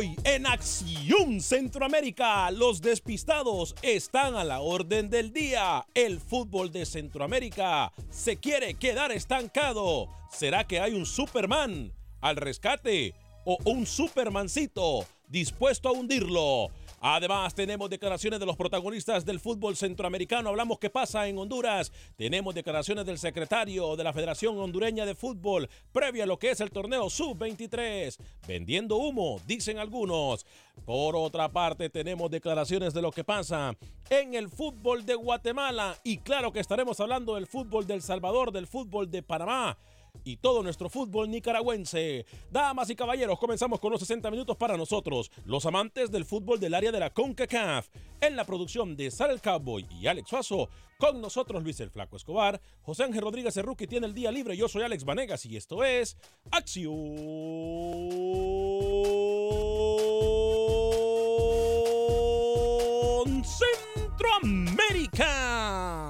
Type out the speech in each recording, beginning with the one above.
Hoy en Acción Centroamérica, los despistados están a la orden del día. El fútbol de Centroamérica se quiere quedar estancado. ¿Será que hay un Superman al rescate o un Supermancito dispuesto a hundirlo? Además, tenemos declaraciones de los protagonistas del fútbol centroamericano. Hablamos qué pasa en Honduras. Tenemos declaraciones del secretario de la Federación Hondureña de Fútbol previa a lo que es el torneo Sub-23. Vendiendo humo, dicen algunos. Por otra parte, tenemos declaraciones de lo que pasa en el fútbol de Guatemala. Y claro que estaremos hablando del fútbol del Salvador, del fútbol de Panamá y todo nuestro fútbol nicaragüense. Damas y caballeros, comenzamos con los 60 minutos para nosotros, los amantes del fútbol del área de la CONCACAF. En la producción de Sara el Cowboy y Alex Suazo, con nosotros Luis el Flaco Escobar, José Ángel Rodríguez Cerruqui tiene el día libre, yo soy Alex Vanegas y esto es Acción Centroamérica.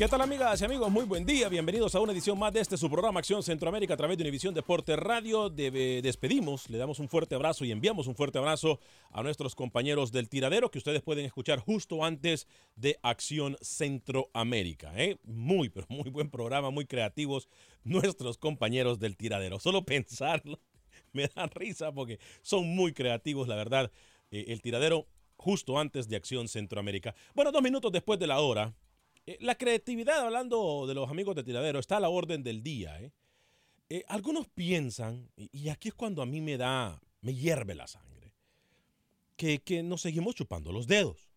¿Qué tal amigas y amigos? Muy buen día. Bienvenidos a una edición más de este su programa Acción Centroamérica a través de Univisión Deporte Radio. De- despedimos, le damos un fuerte abrazo y enviamos un fuerte abrazo a nuestros compañeros del tiradero que ustedes pueden escuchar justo antes de Acción Centroamérica. ¿eh? Muy, pero muy buen programa, muy creativos nuestros compañeros del tiradero. Solo pensarlo me da risa porque son muy creativos, la verdad. Eh, el tiradero justo antes de Acción Centroamérica. Bueno, dos minutos después de la hora. Eh, la creatividad, hablando de los amigos de tiradero, está a la orden del día. ¿eh? Eh, algunos piensan, y, y aquí es cuando a mí me da, me hierve la sangre, que, que nos seguimos chupando los dedos.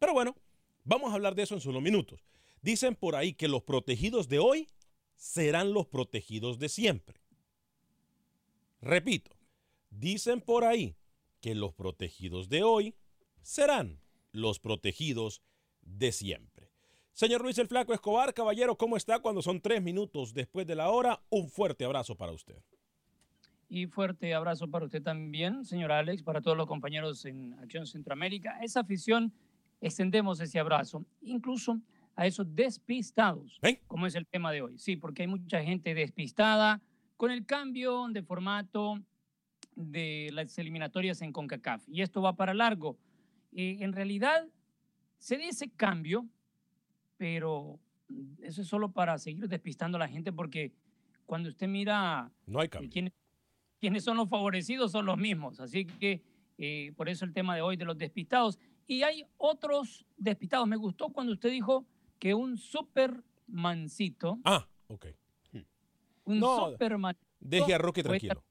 Pero bueno, vamos a hablar de eso en solo minutos. Dicen por ahí que los protegidos de hoy serán los protegidos de siempre. Repito, dicen por ahí que los protegidos de hoy serán los protegidos de siempre. Señor Luis el Flaco Escobar, caballero, ¿cómo está cuando son tres minutos después de la hora? Un fuerte abrazo para usted. Y fuerte abrazo para usted también, señor Alex, para todos los compañeros en Acción Centroamérica. Esa afición, extendemos ese abrazo, incluso a esos despistados, ¿Eh? como es el tema de hoy. Sí, porque hay mucha gente despistada con el cambio de formato de las eliminatorias en CONCACAF. Y esto va para largo. Eh, en realidad, se dice cambio, pero eso es solo para seguir despistando a la gente porque cuando usted mira No hay eh, cambio. quién- quienes son los favorecidos son los mismos. Así que eh, por eso el tema de hoy de los despistados. Y hay otros despistados. Me gustó cuando usted dijo que un supermancito. Ah, ok. Un No, supermancito. Deje a Roque puede- tranquilo.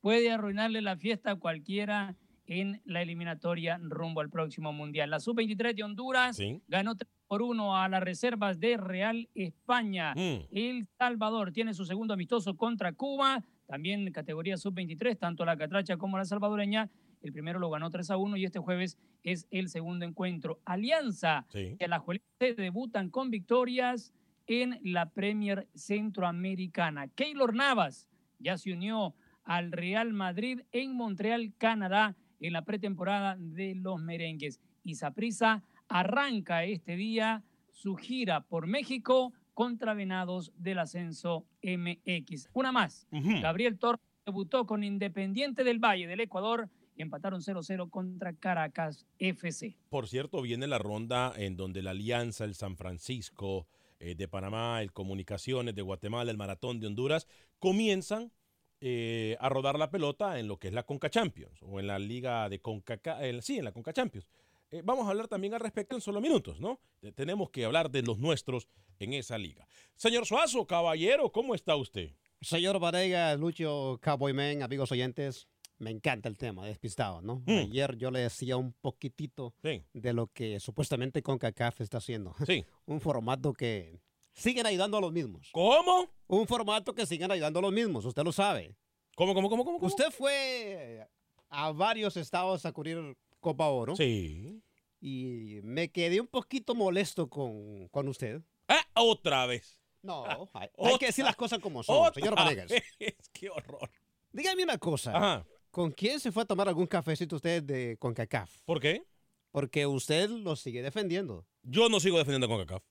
Puede arruinarle la fiesta a cualquiera en la eliminatoria rumbo al próximo mundial. La sub-23 de Honduras Sí. ganó 3 por 1 a las reservas de Real España. Mm. El Salvador tiene su segundo amistoso contra Cuba, también categoría sub-23, tanto la catracha como la salvadoreña. El primero lo ganó 3 a 1 y este jueves es el segundo encuentro. Alianza Sí. y Alajuelense debutan con victorias en la Premier Centroamericana. Keylor Navas ya se unió al Real Madrid en Montreal, Canadá, en la pretemporada de los merengues. Y Saprissa arranca este día su gira por México contra Venados del Ascenso MX. Una más. Gabriel Torres debutó con Independiente del Valle del Ecuador y empataron 0-0 contra Caracas FC. Por cierto, viene la ronda en donde la Alianza, el San Francisco eh, de Panamá, el Comunicaciones de Guatemala, el Maratón de Honduras, comienzan eh, a rodar la pelota en lo que es la Conca Champions o en la Liga de Conca, sí, en la Conca Champions. Eh, vamos a hablar también al respecto en solo minutos, ¿no? Tenemos que hablar de los nuestros en esa liga. Señor Suazo, caballero, ¿cómo está usted? Señor Varega, Lucho, Cowboyman, amigos oyentes, me encanta el tema, despistado, ¿no? Mm. Ayer yo le decía un poquitito Sí, de lo que supuestamente CONCACAF está haciendo. sí. un formato que siguen ayudando a los mismos. ¿Cómo? Un formato que siguen ayudando a los mismos, usted lo sabe. ¿Cómo, cómo, cómo, cómo? cómo? Usted fue a varios estados a cubrir Copa Oro Sí. y me quedé un poquito molesto con, con usted. Ah, otra vez. No, hay, que decir las cosas como son, Otra señor Vanegas. vez. Qué horror. Dígame una cosa. Ajá. ¿Con quién se fue a tomar algún cafecito usted de CONCACAF? ¿Por qué? Porque usted lo sigue defendiendo. Yo no sigo defendiendo a CONCACAF.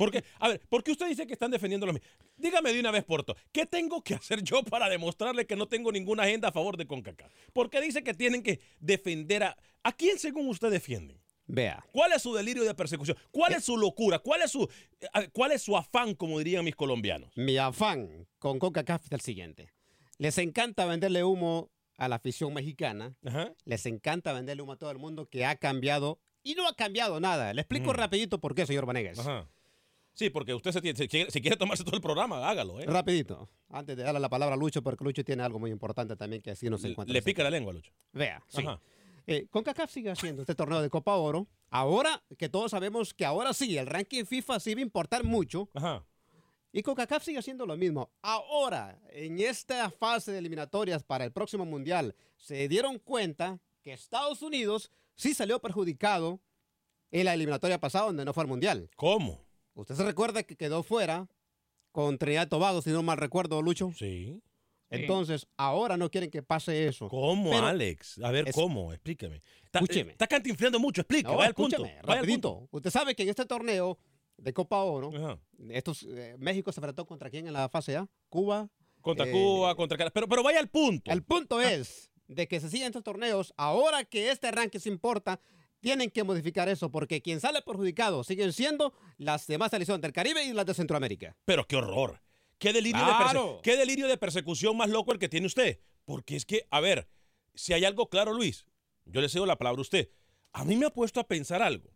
¿Por qué? A ver, ¿por qué usted dice que están defendiendo los mismos? Dígame de una vez, Porto, ¿qué tengo que hacer yo para demostrarle que no tengo ninguna agenda a favor de CONCACAF? ¿Por qué dice que tienen que defender a... ¿A quién según usted defienden? Vea, ¿Cuál es su delirio de persecución? ¿Cuál es su locura? ¿Cuál es su, eh, cuál es su afán, como dirían mis colombianos? mi afán con CONCACAF es el siguiente. Les encanta venderle humo a la afición mexicana. Ajá. Les encanta venderle humo a todo el mundo que ha cambiado y no ha cambiado nada. Le explico Mm. rapidito por qué, señor Vanegas. Ajá. Sí, porque usted se tiene- si, quiere, si quiere tomarse todo el programa, hágalo. ¿eh? Rapidito. Antes de darle la palabra a Lucho, porque Lucho tiene algo muy importante también que así no se encuentra. le pica la lengua, Lucho. Vea, sí. Ajá. Eh, CONCACAF sigue haciendo este torneo de Copa Oro. Ahora que todos sabemos que ahora sí, el ranking FIFA sí va a importar mucho. Ajá. Y CONCACAF sigue haciendo lo mismo. Ahora, en esta fase de eliminatorias para el próximo Mundial, se dieron cuenta que Estados Unidos sí salió perjudicado en la eliminatoria pasada donde no fue al Mundial. ¿Cómo? Usted se recuerda que quedó fuera con Trinidad y Tobago, si no mal recuerdo, Lucho. Sí. Entonces, ahora no quieren que pase eso. ¿Cómo, Pero- Alex? A ver, es- ¿cómo? Explíqueme. Está, Escúcheme. Está cantinflando mucho, explique, No, vaya al punto. vaya al punto. Usted sabe que en este torneo de Copa Oro, Ajá. estos, eh, México se enfrentó contra quién en la fase A? Cuba. Contra Eh, Cuba, contra. Pero, pero vaya al punto. El punto es de que se siguen estos torneos, ahora que este ranking se importa, tienen que modificar eso, porque quien sale perjudicado siguen siendo las demás selecciones del Caribe y las de Centroamérica. Pero qué horror. Qué delirio, de Claro. qué delirio de persecución más loco el que tiene usted. Porque es que, a ver, si hay algo claro, Luis, yo le cedo la palabra a usted. A mí me ha puesto a pensar algo.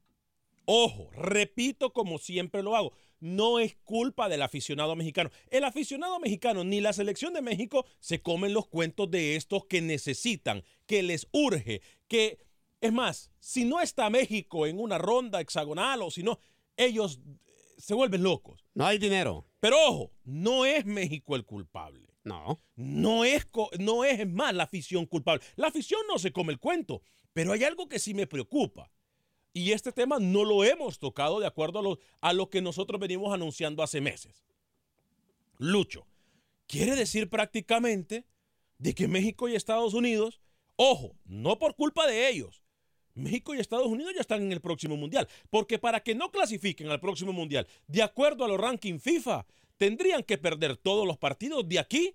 Ojo, repito como siempre lo hago. No es culpa del aficionado mexicano. El aficionado mexicano ni la selección de México se comen los cuentos de estos que necesitan, que les urge, que... Es más, si no está México en una ronda hexagonal o si no, ellos eh, se vuelven locos. No hay dinero. Pero ojo, no es México el culpable. No. No es, no es más la afición culpable. La afición no se come el cuento, pero hay algo que sí me preocupa. Y este tema no lo hemos tocado de acuerdo a lo, a lo que nosotros venimos anunciando hace meses. Lucho, quiere decir prácticamente de que México y Estados Unidos, ojo, no por culpa de ellos, México y Estados Unidos ya están en el próximo mundial, porque para que no clasifiquen al próximo mundial, de acuerdo a los rankings FIFA, tendrían que perder todos los partidos de aquí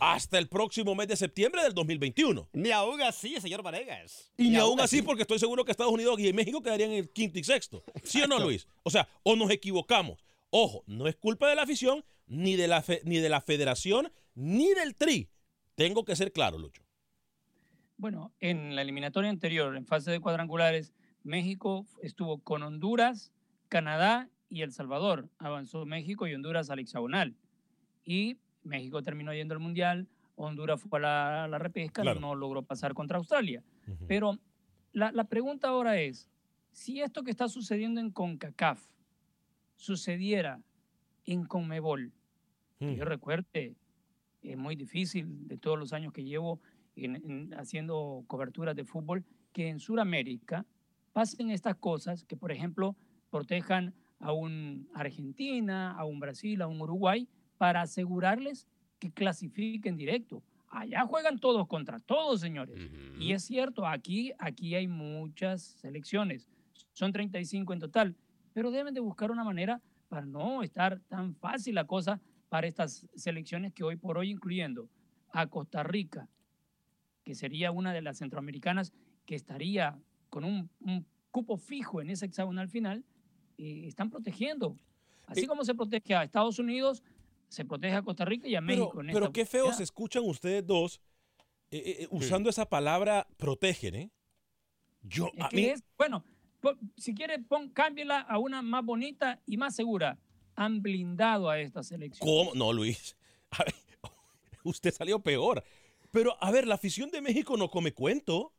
hasta el próximo mes de septiembre del 2021. Ni aún así, señor Varegas. Y ni aún así, porque estoy seguro que Estados Unidos y México quedarían en el quinto y sexto. ¿Sí o no, Luis? O sea, o nos equivocamos. Ojo, no es culpa de la afición, ni de la, fe- ni de la federación, ni del TRI. Tengo que ser claro, Lucho. Bueno, en la eliminatoria anterior, en fase de cuadrangulares, México estuvo con Honduras, Canadá y El Salvador. Avanzó México y Honduras al hexagonal. Y México terminó yendo al Mundial, Honduras fue a la, a la repesca, Claro. no logró pasar contra Australia. Pero la, la pregunta ahora es, si esto que está sucediendo en CONCACAF sucediera en CONMEBOL, que yo recuerde, es muy difícil de todos los años que llevo en- en haciendo coberturas de fútbol, que en Sudamérica pasen estas cosas, que por ejemplo protejan a un Argentina, a un Brasil, a un Uruguay, para asegurarles que clasifiquen directo. Allá juegan todos contra todos, señores. Y es cierto, aquí, aquí hay muchas selecciones, son 35 en total, pero deben de buscar una manera para no estar tan fácil la cosa para estas selecciones que hoy por hoy, incluyendo a Costa Rica, que sería una de las centroamericanas que estaría con un, un cupo fijo en ese hexagonal final, eh, están protegiendo. Así Eh, como se protege a Estados Unidos, se protege a Costa Rica y a Pero, México. en pero esta qué feo oportunidad. se escuchan ustedes dos eh, usando esa palabra protegen, ¿eh? Yo, Es a que mí, es- bueno, po- si quiere, pon, cámbiela a una más bonita y más segura. Han blindado a esta selección. ¿cómo? No, Luis. A ver, usted salió peor. Pero, a ver, la afición de México no come cuento.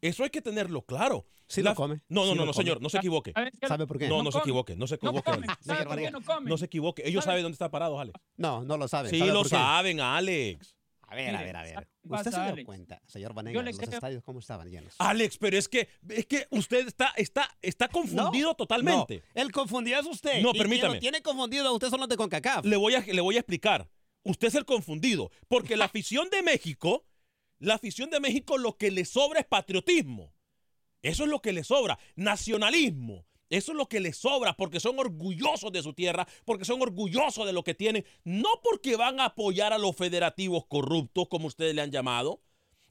Eso hay que tenerlo claro. Sí La- lo come. No, no, Sí no, no, come. señor, no se equivoque. A ver, ¿qué- ¿Sabe por qué? No, No no se come. equivoque, no se No equivoque. comen. Alex. ¿Sabe por qué Vargas. no comen? No se equivoque. Ellos ¿Sabe? saben dónde está parado, Alex. No, no lo sabe. Sí ¿Sabe lo saben, Alex. A ver, a ver, a ver. ¿sabe qué ¿Usted se dio Alex? cuenta, señor le los creo- estadios cómo estaban llenos? Alex, pero es que, es que usted está, está, está confundido totalmente. No, el confundido es usted. No, Y quien permítame. lo tiene confundido a usted son los de CONCACAF. Le voy, a, le voy a explicar. Usted es el confundido. Porque la afición de México, la afición de México lo que le sobra es patriotismo. Eso es lo que le sobra. Nacionalismo. Eso es lo que les sobra porque son orgullosos de su tierra, porque son orgullosos de lo que tienen. No porque van a apoyar a los federativos corruptos, como ustedes le han llamado.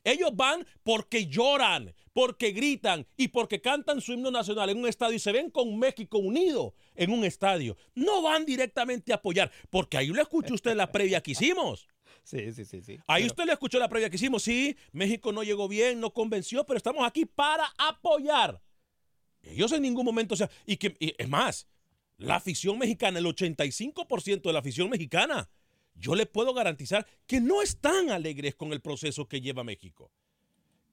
Ellos van porque lloran, porque gritan y porque cantan su himno nacional en un estadio y se ven con México unido en un estadio. No van directamente a apoyar, porque ahí lo escuchó usted en la previa que hicimos. Sí, sí, sí, sí. Ahí Pero- usted le escuchó la previa que hicimos. Sí, México no llegó bien, no convenció, pero estamos aquí para apoyar. Ellos en ningún momento, o sea, y que y es más, la afición mexicana, el 85% de la afición mexicana, yo le puedo garantizar que no están alegres con el proceso que lleva México.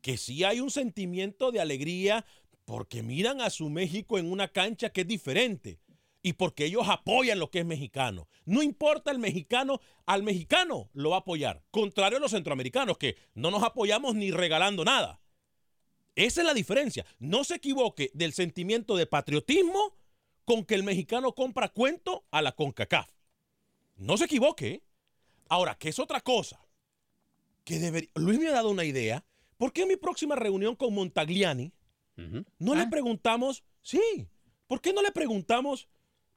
Que sí hay un sentimiento de alegría porque miran a su México en una cancha que es diferente y porque ellos apoyan lo que es mexicano. No importa el mexicano, al mexicano lo va a apoyar. Contrario a los centroamericanos, que no nos apoyamos ni regalando nada. Esa es la diferencia. No se equivoque del sentimiento de patriotismo con que el mexicano compra cuento a la CONCACAF. No se equivoque. Ahora, que es otra cosa. Que debería... Luis me ha dado una idea. ¿Por qué en mi próxima reunión con Montagliani no le Ah. preguntamos? Sí. ¿Por qué no le preguntamos?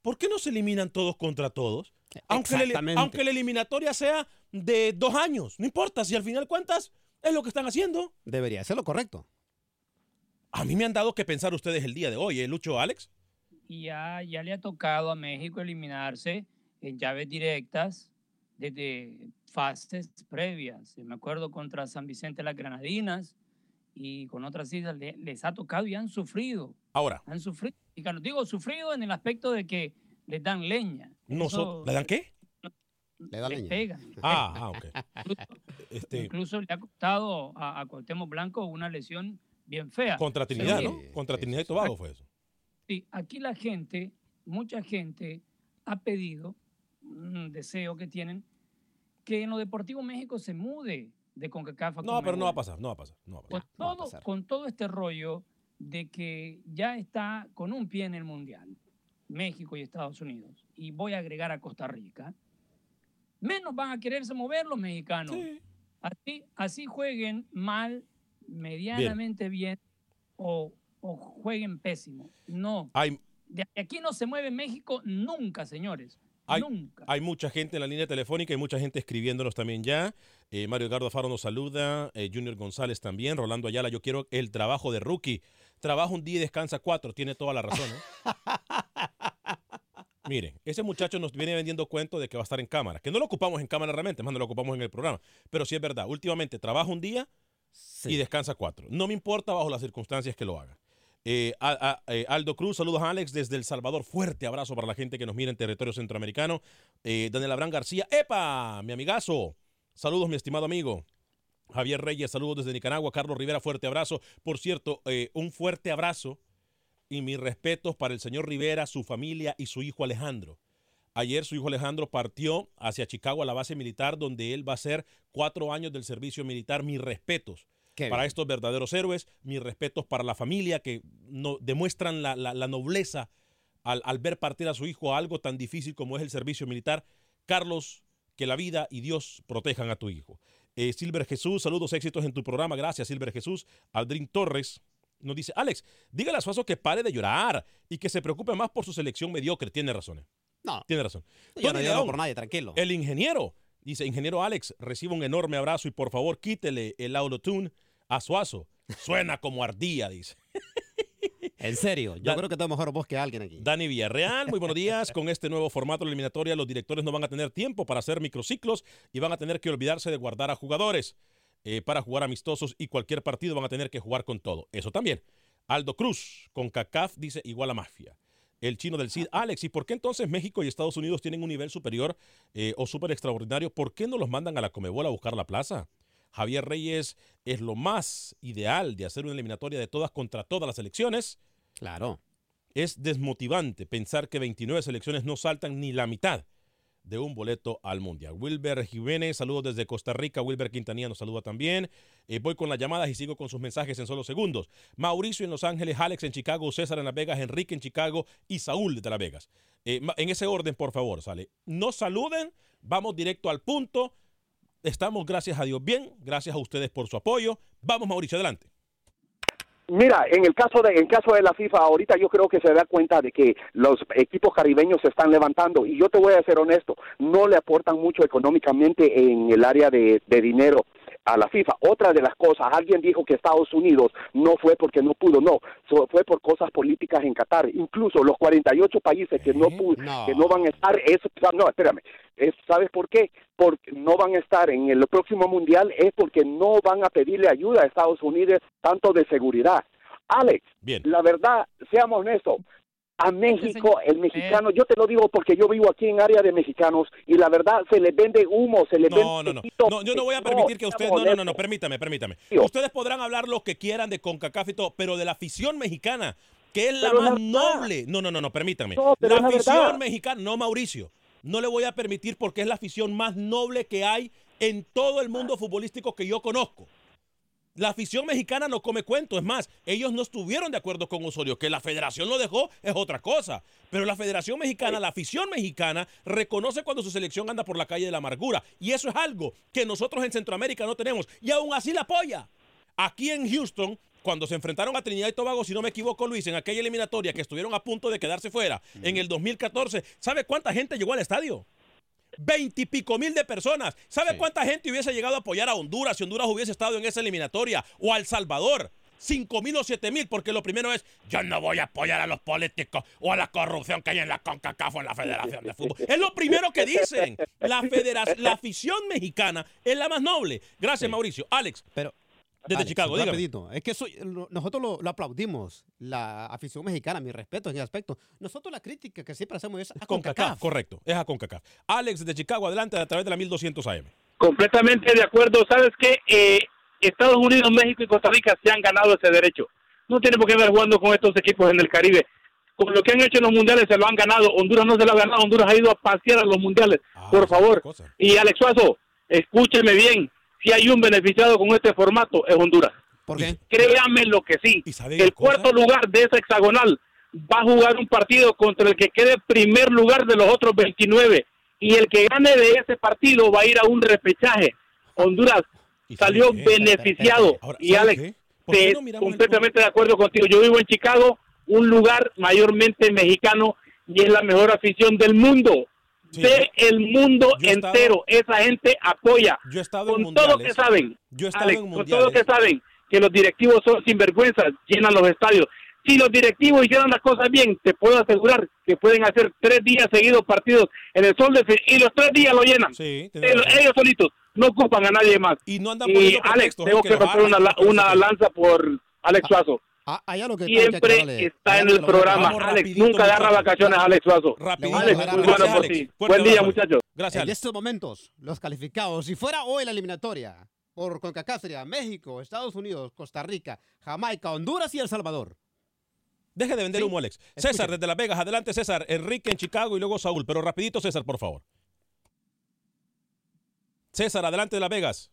¿Por qué no se eliminan todos contra todos? Aunque, aunque la eliminatoria sea de dos años. No importa. Si al final cuentas es lo que están haciendo. Debería ser lo correcto. A mí me han dado que pensar ustedes el día de hoy, ¿eh, Lucho Alex? Y ya, ya le ha tocado a México eliminarse en llaves directas desde fases previas. Me acuerdo contra San Vicente las Granadinas y con otras islas le- les ha tocado y han sufrido. Ahora, Han sufrido. Y cuando digo sufrido en el aspecto de que les dan leña. nosotros, Eso ¿le dan qué? Le da les leña. pegan. Ah, ah, ok. Incluso, Este, incluso le ha costado a, a Cuauhtémoc Blanco una lesión bien fea. contra Trinidad, Sí, ¿no? Contra Trinidad y. Tobago fue eso. Sí, aquí la gente, mucha gente ha pedido, un deseo que tienen, que en lo Deportivo México se mude de CONCACAF No, pero no va a pasar, no va a pasar, no va a Con pasar. no va a todo, pasar. con todo este rollo de que ya está con un pie en el Mundial, México y Estados Unidos, y voy a agregar a Costa Rica, menos van a quererse mover los mexicanos. Sí. Así, así jueguen mal, medianamente bien, o, o jueguen pésimo. No, de aquí no se mueve México nunca, señores. Hay- nunca. hay mucha gente en la línea telefónica y mucha gente escribiéndonos también ya. Eh, Mario Edgardo Faro nos saluda, eh, Junior González también, Rolando Ayala, yo quiero el trabajo de rookie. Trabaja un día y descansa cuatro, tiene toda la razón. ¿eh? Mire, ese muchacho nos viene vendiendo cuento de que va a estar en cámara, que no lo ocupamos en cámara realmente, más no lo ocupamos en el programa. Pero sí es verdad, últimamente trabaja un día y descansa cuatro. No me importa bajo las circunstancias que lo haga. Eh, eh, Aldo Cruz, saludos a Alex desde El Salvador. Fuerte abrazo para la gente que nos mira en territorio centroamericano. Eh, Daniel Abraham García, ¡epa! Mi amigazo. Saludos, mi estimado amigo. Javier Reyes, saludos desde Nicaragua. Carlos Rivera, fuerte abrazo. Por cierto, un fuerte abrazo y mis respetos para el señor Rivera, su familia y su hijo Alejandro. Ayer su hijo Alejandro partió hacia Chicago a la base militar donde él va a hacer cuatro años del servicio militar. Mis respetos para estos verdaderos héroes, mis respetos para la familia que no, demuestran la, nobleza al, ver partir a su hijo a algo tan difícil como es el servicio militar. Carlos, que la vida y Dios protejan a tu hijo. Eh, Silver Jesús, saludos, éxitos en tu programa. Gracias, Silver Jesús. Aldrin Torres, nos dice, Alex, dígale a Suazo que pare de llorar y que se preocupe más por su selección mediocre. Tiene razón. No. Tiene razón. Yo no lloro por nadie, tranquilo. El ingeniero dice, ingeniero Alex, reciba un enorme abrazo y por favor quítele el autotune a Suazo. Suena como ardía, dice. En serio, yo creo que tengo mejor voz que alguien aquí. Dani Villarreal, muy buenos días. Con este nuevo formato de eliminatoria, los directores no van a tener tiempo para hacer microciclos y van a tener que olvidarse de guardar a jugadores. Eh, para jugar amistosos y cualquier partido van a tener que jugar con todo. Eso también. Aldo Cruz, con CACAF, dice igual a mafia. El chino del CID, Alex, ¿y por qué entonces México y Estados Unidos tienen un nivel superior eh, o súper extraordinario? ¿Por qué no los mandan a la Comebol a buscar la plaza? Javier Reyes es lo más ideal de hacer una eliminatoria de todas contra todas las elecciones. Claro. Es desmotivante pensar que 29 selecciones no saltan ni la mitad de un boleto al Mundial. Wilber Jiménez, saludos desde Costa Rica. Wilber Quintanilla nos saluda también. Eh, voy con las llamadas y sigo con sus mensajes en solo segundos. Mauricio en Los Ángeles, Alex en Chicago, César en Las Vegas, Enrique en Chicago y Saúl de Las Vegas. Eh, en ese orden, por favor, sale. No saluden, vamos directo al punto. Estamos, gracias a Dios, bien. Gracias a ustedes por su apoyo. Vamos, Mauricio, adelante. Mira, en el caso de en caso de la FIFA, ahorita yo creo que se da cuenta de que los equipos caribeños se están levantando y yo te voy a ser honesto, no le aportan mucho económicamente en el área de, de dinero a la FIFA. Otra de las cosas, alguien dijo que Estados Unidos no fue porque no pudo, no, fue por cosas políticas en Qatar. Incluso los 48 países que no pudo, que no van a estar, eso, no, espérame, ¿sabes por qué? Porque no van a estar en el próximo mundial es porque no van a pedirle ayuda a Estados Unidos tanto de seguridad. Alex, Bien. la verdad, seamos honestos, a México, el mexicano, yo te lo digo porque yo vivo aquí en área de mexicanos y la verdad se les vende humo, se les no, vende... No, no, no. yo no voy a permitir que ustedes... No, no, no, no, permítame, permítame. Ustedes podrán hablar lo que quieran de CONCACAF y todo, pero de la afición mexicana, que es la más noble... No, no, no, no, permítame. la afición mexicana, no Mauricio, no le voy a permitir porque es la afición más noble que hay en todo el mundo futbolístico que yo conozco. La afición mexicana no come cuento. Es más, ellos no estuvieron de acuerdo con Osorio. Que la federación lo dejó es otra cosa. Pero la federación mexicana, la afición mexicana, reconoce cuando su selección anda por la calle de la amargura. Y eso es algo que nosotros en Centroamérica no tenemos. Y aún así la apoya. Aquí en Houston, cuando se enfrentaron a Trinidad y Tobago, si no me equivoco, Luis, en aquella eliminatoria que estuvieron a punto de quedarse fuera en el 2014, ¿sabe cuánta gente llegó al estadio? Veintipico mil de personas. ¿Sabe cuánta gente hubiese llegado a apoyar a Honduras si Honduras hubiese estado en esa eliminatoria? O a El Salvador. Cinco mil o siete mil, porque lo primero es, yo no voy a apoyar a los políticos o a la corrupción que hay en la CONCACAF o en la Federación de Fútbol. Es lo primero que dicen. La, la afición mexicana es la más noble. Gracias, Mauricio. Alex. Pero desde Chicago, rapidito. Es que nosotros lo, aplaudimos, la afición mexicana, mi respeto en ese aspecto. Nosotros la crítica que siempre hacemos es a CONCACAF. correcto, es a CONCACAF. Alex de Chicago, adelante a través de la 1200 AM. Completamente de acuerdo. ¿Sabes qué? Eh, Estados Unidos, México y Costa Rica se han ganado ese derecho. No tiene por qué ver jugando con estos equipos en el Caribe. Con lo que han hecho en los mundiales se lo han ganado. Honduras no se lo ha ganado. Honduras ha ido a pasear a los mundiales. Ah, por favor. Y Alex Suazo, escúcheme bien si hay un beneficiado con este formato es Honduras. ¿Por qué? Créame lo que sí. El cuarto lugar de esa hexagonal va a jugar un partido contra el que quede primer lugar de los otros 29 y el que gane de ese partido va a ir a un repechaje. Honduras salió beneficiado y Alex, completamente de acuerdo contigo. Yo vivo en Chicago, un lugar mayormente mexicano y es la mejor afición del mundo de el mundo entero. Esa gente apoya. Yo he estado con todo que saben. Yo he estado con todo que saben que los directivos son sinvergüenzas, llenan los estadios. si los directivos hicieran las cosas bien, te puedo asegurar que pueden hacer tres días seguidos partidos en el sol de y los tres días lo llenan. Sí, ellos, solitos, no ocupan a nadie más. Y no andan y Alex, tengo que, romper una, una lanza por Alex ah, Suazo. Ah, allá lo que Siempre está en el programa. Alex, nunca agarra vacaciones Alex Suazo. Alex, muy bueno por ti. Buen día, muchachos. Gracias. En estos momentos, los calificados, si fuera hoy la eliminatoria, por CONCACAF sería México, Estados Unidos, Costa Rica, Jamaica, Honduras y El Salvador. Deje de vender humo, Alex. César, desde Las Vegas. Adelante, César. Enrique en Chicago y luego Saúl. Pero rapidito, César, por favor. César, adelante de Las Vegas.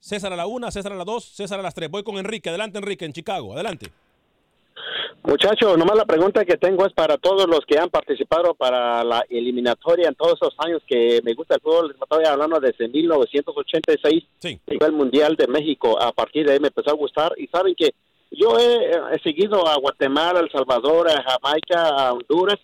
César a la una, César a la dos, César a las tres. Voy con Enrique. Adelante, Enrique, en Chicago. Adelante. Muchachos, nomás la pregunta que tengo es para todos los que han participado para la eliminatoria en todos esos años que me gusta el fútbol. Estoy hablando desde 1986, sí. el Mundial de México. A partir de ahí me empezó a gustar y saben que yo he, seguido a Guatemala, El Salvador, a Jamaica, a Honduras,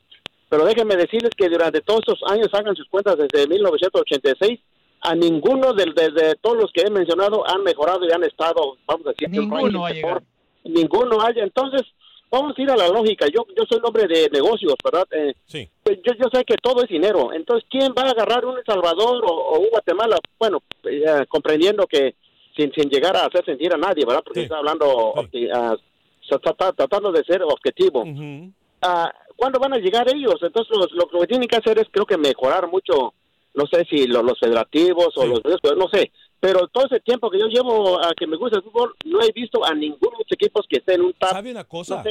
pero déjenme decirles que durante todos estos años, hagan sus cuentas desde 1986, a ninguno de, de, todos los que he mencionado han mejorado y han estado, vamos a decir, ninguno mejor. Ninguno haya. Entonces, vamos a ir a la lógica. Yo yo soy hombre de negocios, ¿verdad? Eh, sí. Pues yo, yo sé que todo es dinero. Entonces, ¿quién va a agarrar un El Salvador o, un Guatemala? Bueno, eh, comprendiendo que sin, sin llegar a hacer sentir a nadie, ¿verdad? Porque está hablando, ah, tratando de ser objetivo. Ah, ¿Cuándo van a llegar ellos? Entonces, lo, que tienen que hacer es, creo que mejorar mucho, no sé si los, federativos o los, no sé, pero todo ese tiempo que yo llevo a que me gusta el fútbol, no he visto a ninguno de los equipos que estén en un ¿Sabe una cosa?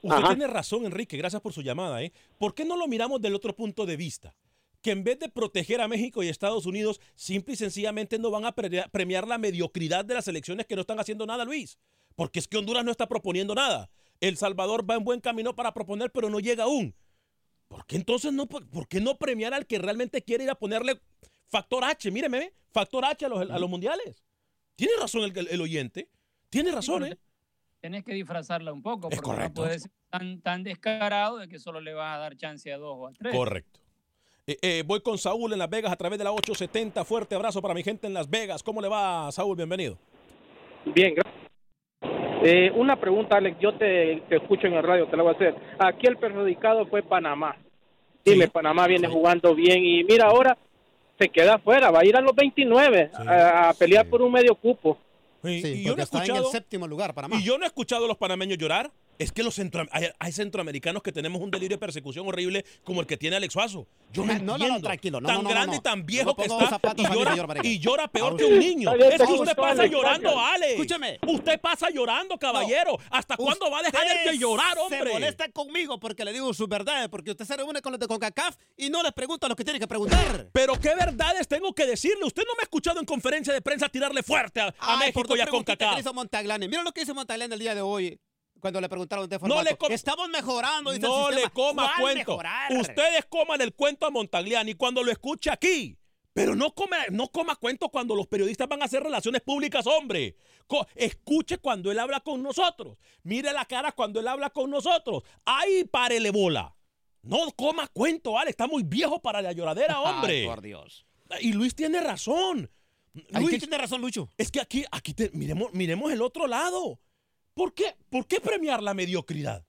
Usted tiene razón, Enrique, gracias por su llamada, ¿eh? ¿Por qué no lo miramos del otro punto de vista? que en vez de proteger a México y Estados Unidos, simple y sencillamente no van a premiar la mediocridad de las elecciones que no están haciendo nada, Luis. Porque es que Honduras no está proponiendo nada. El Salvador va en buen camino para proponer, pero no llega aún. ¿Por qué entonces no, por qué no premiar al que realmente quiere ir a ponerle factor H? Míreme, factor H a los, mundiales. Tiene razón el, oyente. Tiene razón, ¿eh? Tienes que disfrazarla un poco, porque no puedes ser tan, tan descarado de que solo le vas a dar chance a dos o a tres. Correcto. Eh, eh, voy con Saúl en Las Vegas a través de la 870. Fuerte abrazo para mi gente en Las Vegas. ¿Cómo le va, Saúl? Bienvenido. Bien, gracias. Eh, una pregunta, Alex. Yo te, escucho en el radio, te la voy a hacer. Aquí el perjudicado fue Panamá. Dime, Panamá viene jugando bien y mira ahora se queda afuera. Va a ir a los 29 a, pelear por un medio cupo. y yo no he escuchado, en el séptimo lugar, Panamá. Y yo no he escuchado a los panameños llorar. Es que los centro, hay, centroamericanos que tenemos un delirio de persecución horrible como el que tiene Alex Suazo. Yo no, no, no, tranquilo. tan grande y tan viejo que está y llora, peor que un niño. Es que usted pasa llorando, Alex. Escúchame. Usted pasa llorando, caballero. ¿Hasta cuándo va a dejar de llorar, hombre? Se molesta conmigo porque le digo sus verdades, porque usted se reúne con los de CONCACAF y no les pregunta lo que tiene que preguntar. Pero qué verdades tengo que decirle. Usted no me ha escuchado en conferencia de prensa tirarle fuerte a, México y a CONCACAF. Mira lo que hizo Montaglane el día de hoy cuando le preguntaron de formato. No le Estamos mejorando. no le coma cuento. Ustedes coman el cuento a Montagliani cuando lo escuche aquí. Pero no, come, no coma cuento cuando los periodistas van a hacer relaciones públicas, hombre. escuche cuando él habla con nosotros. Mire la cara cuando él habla con nosotros. Ahí párele bola. No coma cuento, Ale. Está muy viejo para la lloradera, hombre. Ay, por Dios. Y Luis tiene razón. Luis, ¿Qué tiene razón, Lucho? Es que aquí, aquí miremos, miremos el otro lado. ¿Por qué? ¿Por qué premiar la mediocridad?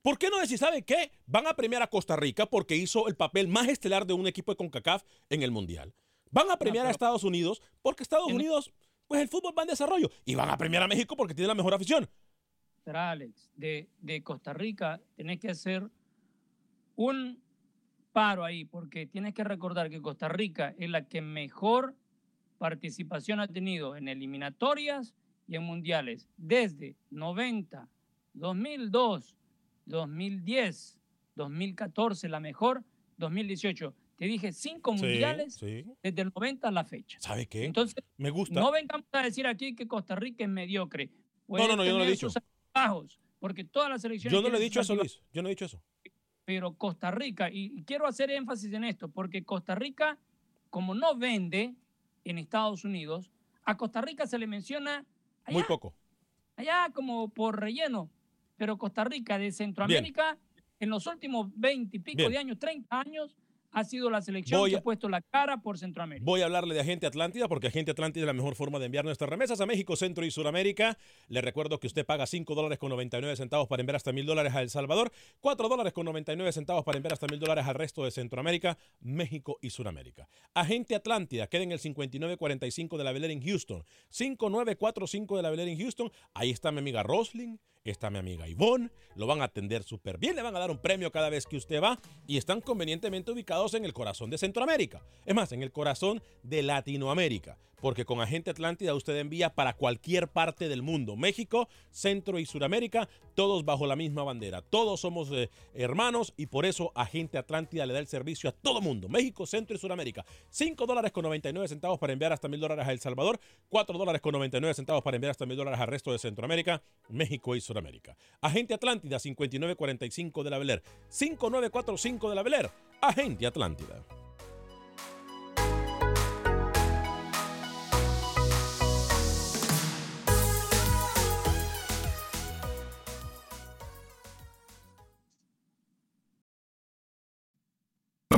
¿Por qué no decir, ¿sabe qué? Van a premiar a Costa Rica porque hizo el papel más estelar de un equipo de CONCACAF en el Mundial. Van a premiar a Estados Unidos porque Estados Unidos, pues el fútbol va en desarrollo. Y van a premiar a México porque tiene la mejor afición. Pero Alex, de, de Costa Rica tenés que hacer un paro ahí, porque tienes que recordar que Costa Rica es la que mejor participación ha tenido en eliminatorias y en mundiales desde 90, 2002, 2010, 2014, la mejor, 2018. Te dije cinco mundiales desde el 90 a la fecha. ¿Sabe qué? Entonces, me gusta. No vengamos a decir aquí que Costa Rica es mediocre. no, no, no, yo no lo he dicho. Bajos, porque todas las selecciones. Yo no le he dicho eso, Luis. Yo no he dicho eso. Pero Costa Rica, y quiero hacer énfasis en esto, porque Costa Rica, como no vende en Estados Unidos, a Costa Rica se le menciona muy poco. Allá como por relleno. Pero Costa Rica de Centroamérica, en los últimos 20 y pico de años, 30 años, ha sido la selección que ha puesto la cara por Centroamérica. Voy a hablarle de Agente Atlántida porque Agente Atlántida es la mejor forma de enviar nuestras remesas a México, Centro y Sudamérica. Le recuerdo que usted paga 5 dólares con 99 centavos para enviar hasta mil dólares a El Salvador, 4 dólares con 99 centavos para enviar hasta mil dólares al resto de Centroamérica, México y Sudamérica. Agente Atlántida, queda en el 5945 de la Velera en Houston, 5945 de la Velera en Houston. Ahí está mi amiga Rosling está mi amiga Ivonne, lo van a atender súper bien, le van a dar un premio cada vez que usted va y están convenientemente ubicados en el corazón de Centroamérica. Es más, en el corazón de Latinoamérica porque con Agente Atlántida usted envía para cualquier parte del mundo, México, Centro y Sudamérica, todos bajo la misma bandera. Todos somos eh, hermanos y por eso Agente Atlántida le da el servicio a todo mundo, México, Centro y Sudamérica. 5 dólares con 99 centavos para enviar hasta mil dólares a El Salvador, 4 dólares con 99 centavos para enviar hasta mil dólares al resto de Centroamérica, México y Sudamérica. Agente Atlántida 5945 de la Beler, 5945 de la Beler, Agente Atlántida.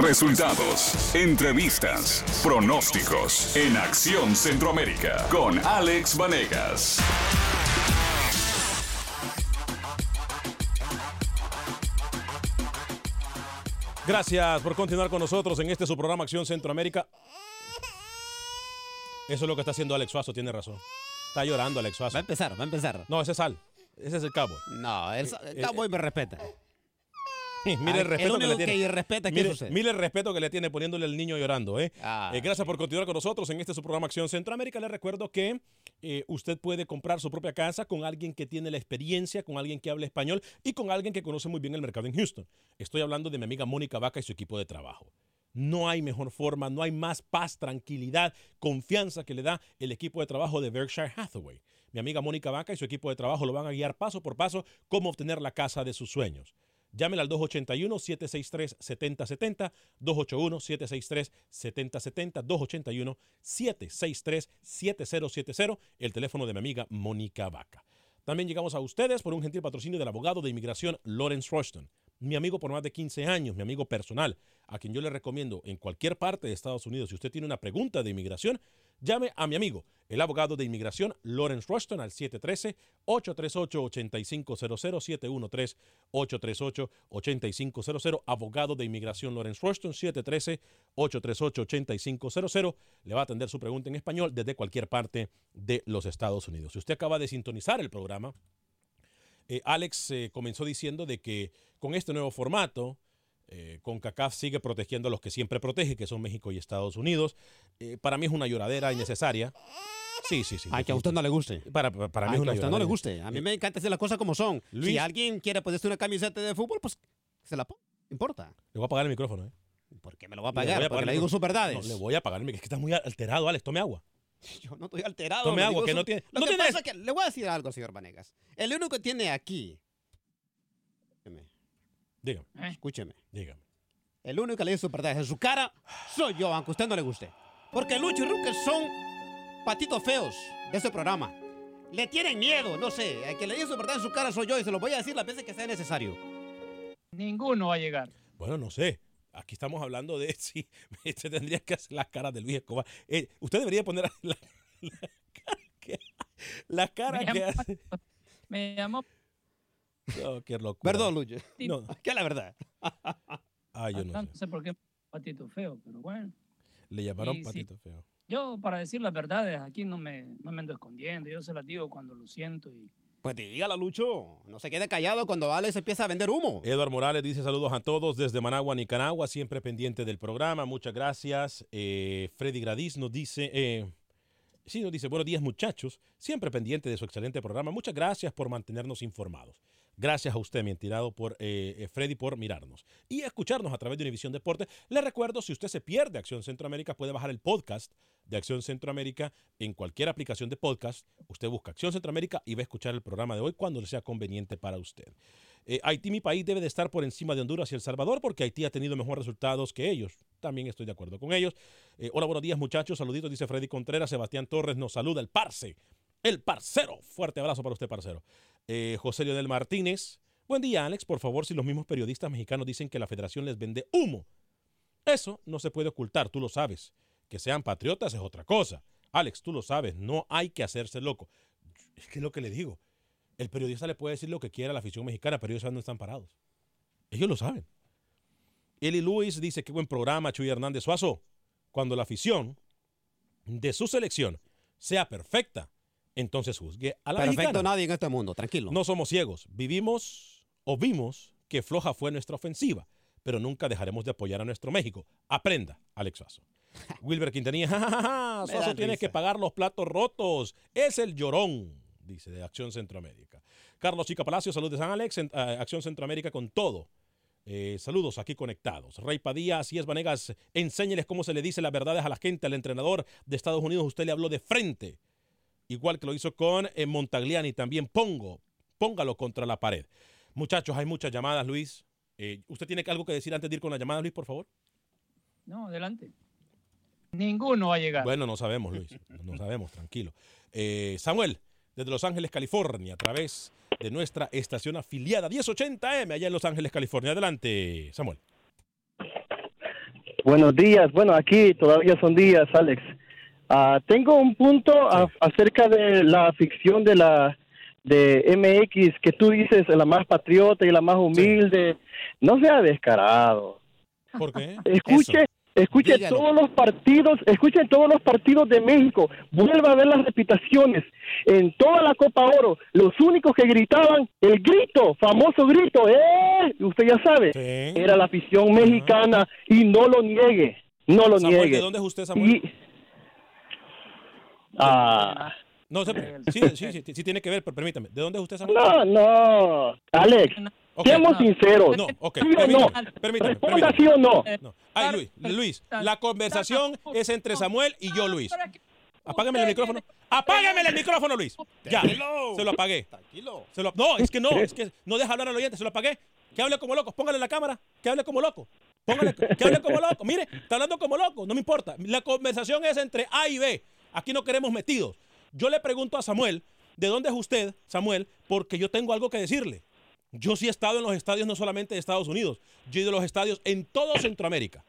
Resultados, entrevistas, pronósticos en Acción Centroamérica con Alex Vanegas. Gracias por continuar con nosotros en este su programa Acción Centroamérica. Eso es lo que está haciendo Alex Suazo, tiene razón. Está llorando Alex Suazo. Va a empezar, va a empezar. No, ese es Sal. Ese es el cabo. No, el, el cowboy me respeta. mire el respeto que le tiene. respeta, mire, el respeto que le tiene poniéndole al niño llorando. ¿eh? Ah. ¿eh? gracias por continuar con nosotros en este su programa Acción Centroamérica. Le recuerdo que eh, usted puede comprar su propia casa con alguien que tiene la experiencia, con alguien que habla español y con alguien que conoce muy bien el mercado en Houston. Estoy hablando de mi amiga Mónica Vaca y su equipo de trabajo. No hay mejor forma, no hay más paz, tranquilidad, confianza que le da el equipo de trabajo de Berkshire Hathaway. Mi amiga Mónica Vaca y su equipo de trabajo lo van a guiar paso por paso cómo obtener la casa de sus sueños. Llámela al 281-763-7070, 281-763-7070, 281-763-7070, el teléfono de mi amiga Mónica Vaca. También llegamos a ustedes por un gentil patrocinio del abogado de inmigración Lawrence Rushton, mi amigo por más de 15 años, mi amigo personal, a quien yo le recomiendo en cualquier parte de Estados Unidos, si usted tiene una pregunta de inmigración, llame a mi amigo, el abogado de inmigración Lawrence Rushton al 713-838-8500, 713-838-8500, abogado de inmigración Lawrence Rushton, 713-838-8500. Le va a atender su pregunta en español desde cualquier parte de los Estados Unidos. Si usted acaba de sintonizar el programa, eh, Alex eh, comenzó diciendo de que con este nuevo formato, eh, CONCACAF sigue protegiendo a los que siempre protege, que son México y Estados Unidos. Eh, para mí es una lloradera innecesaria. Sí, sí, sí. Ay, que a usted no le guste. Para, para mí es una que a usted no le guste. A mí me encanta hacer las cosas como son. Si alguien quiere ponerse una camiseta de fútbol, pues se la pone. importa. Le voy a apagar el micrófono, ¿eh? ¿Por qué me lo va a apagar? Porque le digo sus verdades. No, le voy a apagar el micrófono. Es que está muy alterado, Alex. Tome agua. Yo no estoy alterado. Tome agua, que no tiene. Lo no que pasa es que le voy a decir algo, señor Vanegas. El único que tiene aquí. Dígame. ¿Eh? Escúcheme. Dígame. El único que le dice su verdad en su cara soy yo, aunque a usted no le guste. Porque Lucho y Ruque son patitos feos de este programa. Le tienen miedo, no sé. El que le dice su verdad en su cara soy yo y se lo voy a decir las veces que sea necesario. Ninguno va a llegar. Bueno, no sé. Aquí estamos hablando de si se tendría que hacer las caras de Luis Escobar. Eh, usted debería poner la, cara que, la cara me que llamó, hace. Me llamó. Oh, qué locura. Perdón, Lucho. No. ¿Qué es la verdad? Ah, yo no, no sé. por qué patito feo, pero bueno. Le llamaron Y sí. patito feo. Yo, para decir las verdades, aquí no me, no me ando escondiendo. Yo se las digo cuando lo siento y Pues dígala, Lucho. No se quede callado cuando Alex empieza a vender humo. Eduard Morales dice saludos a todos desde Managua, Nicaragua, siempre pendiente del programa. Muchas gracias. Eh, Freddy Gradis nos dice, eh, sí, nos dice, buenos días muchachos, siempre pendiente de su excelente programa. Muchas gracias por mantenernos informados. Gracias a usted, mi entirado, por eh, eh, Freddy, por mirarnos y escucharnos a través de Univisión Deporte. Le recuerdo, si usted se pierde Acción Centroamérica, puede bajar el podcast de Acción Centroamérica en cualquier aplicación de podcast. Usted busca Acción Centroamérica y va a escuchar el programa de hoy cuando le sea conveniente para usted. Eh, Haití, mi país, debe de estar por encima de Honduras y El Salvador porque Haití ha tenido mejores resultados que ellos. También estoy de acuerdo con ellos. Hola, buenos días, muchachos. Saluditos, dice Freddy Contreras. Sebastián Torres nos saluda, el parce, el parcero. Fuerte abrazo para usted, parcero. Eh, José Leonel Martínez. Buen día, Alex. Por favor, si los mismos periodistas mexicanos dicen que la federación les vende humo, Eso no se puede ocultar, tú lo sabes. Que sean patriotas es otra cosa. Alex, tú lo sabes, no hay que hacerse loco. Es es lo que le digo. El periodista le puede decir lo que quiera a la afición mexicana, pero ellos dónde están parados. Ellos lo saben. Eli Luis dice, qué buen programa, Chuy Hernández Suazo. Cuando la afición de su selección sea perfecta, entonces juzgue a la Perfecto mexicana. nadie en este mundo, tranquilo. No somos ciegos. Vivimos o vimos que floja fue nuestra ofensiva, pero nunca dejaremos de apoyar a nuestro México. Aprenda, Alex Suazo. Wilber Quintanilla, ja, ja, ja, Suazo tiene risa. que pagar los platos rotos. Es el llorón, dice, de Acción Centroamérica. Carlos Chica Palacio, salud de San Alex, en- Acción Centroamérica con todo. Eh, saludos aquí conectados. Rey Padilla, así es, Vanegas, enséñeles cómo se le dice las verdades a la gente. Al entrenador de Estados Unidos, usted le habló de frente igual que lo hizo con eh, Montagliani, también pongo, póngalo contra la pared. Muchachos, hay muchas llamadas, Luis. Eh, ¿Usted tiene algo que decir antes de ir con la llamada, Luis, por favor? No, adelante. Ninguno va a llegar. Bueno, no sabemos, Luis. No sabemos, tranquilo. Eh, Samuel, desde Los Ángeles, California, a través de nuestra estación afiliada 1080M, allá en Los Ángeles, California. Adelante, Samuel. Buenos días. Bueno, aquí todavía son días, Alex. Ah, tengo un punto a- acerca de la ficción de la de MX que tú dices la más patriota y la más humilde. No sea descarado. ¿Por qué? Escuche, escuche Dígalo. todos los partidos, escuche todos los partidos de México. Vuelva a ver las repitaciones en toda la Copa Oro. Los únicos que gritaban el grito, famoso grito, eh, usted ya sabe, era la afición mexicana y no lo niegue, no lo Samuel, niegue. ¿de dónde es usted, Samuel? Y- Ah, No, sí, sí, sí, sí, tiene que ver, pero permítame. ¿De dónde es usted, Samuel? no, no, Alex, seamos sinceros. No, ok, ¿Sí o no? permítame, Responda permítame. sí o no. No. Ay, Luis, Luis, la conversación es entre Samuel y yo, Luis. Apágame el micrófono. Apágame el micrófono, Luis. Ya, se lo apagué. Tranquilo. Se lo- no, es que no, es que no deja hablar al oyente, se lo apagué. Que hable como loco, póngale la cámara, que hable como loco. Póngale, que hable como loco. Mire, está hablando como loco, no me importa. La conversación es entre A y B. Aquí no queremos metidos. Yo le pregunto a Samuel, ¿de dónde es usted, Samuel? Porque yo tengo algo que decirle. Yo sí he estado en los estadios no solamente de Estados Unidos, yo he ido a los estadios en todo Centroamérica.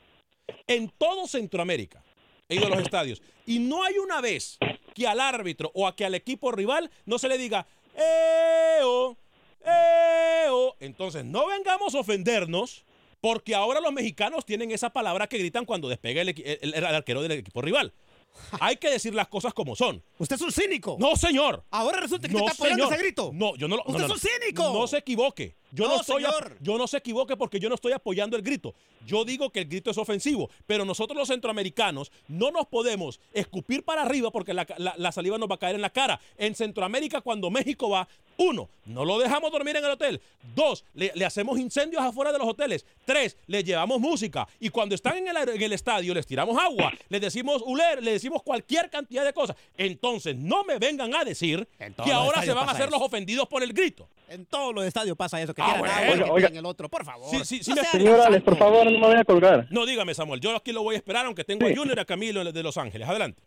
En todo Centroamérica he ido a los estadios. Y no hay una vez que al árbitro o a que al equipo rival no se le diga, ¡Eo! ¡Eo! Entonces no vengamos a ofendernos porque ahora los mexicanos tienen esa palabra que gritan cuando despega el arquero del equipo rival. Hay que decir las cosas como son. Usted es un cínico. No, señor. Ahora resulta que No, está apoyando señor. ese grito. No, yo no lo. Usted no, no, es un cínico. No se equivoque. Yo no, estoy. señor. Yo no se equivoque porque yo no estoy apoyando el grito. Yo digo que el grito es ofensivo, pero nosotros los centroamericanos no nos podemos escupir para arriba porque la, la- la saliva nos va a caer en la cara. En Centroamérica, cuando México va, uno, no lo dejamos dormir en el hotel. Dos, le, le hacemos incendios afuera de los hoteles. Tres, le llevamos música. Y cuando están en el, aer- en el estadio, les tiramos agua, les decimos uler, les decimos cualquier cantidad de cosas. Entonces, no me vengan a decir que ahora se van a hacer eso. los ofendidos por el grito. En todos los estadios pasa eso, que Ah, bueno. agua, Oiga, oiga. el otro, por favor. Sí, sí, sí No Alex, por favor, no me vaya a colgar. No, dígame, Samuel. Yo aquí lo voy a esperar, aunque tengo a Junior y a Camilo de Los Ángeles. Adelante.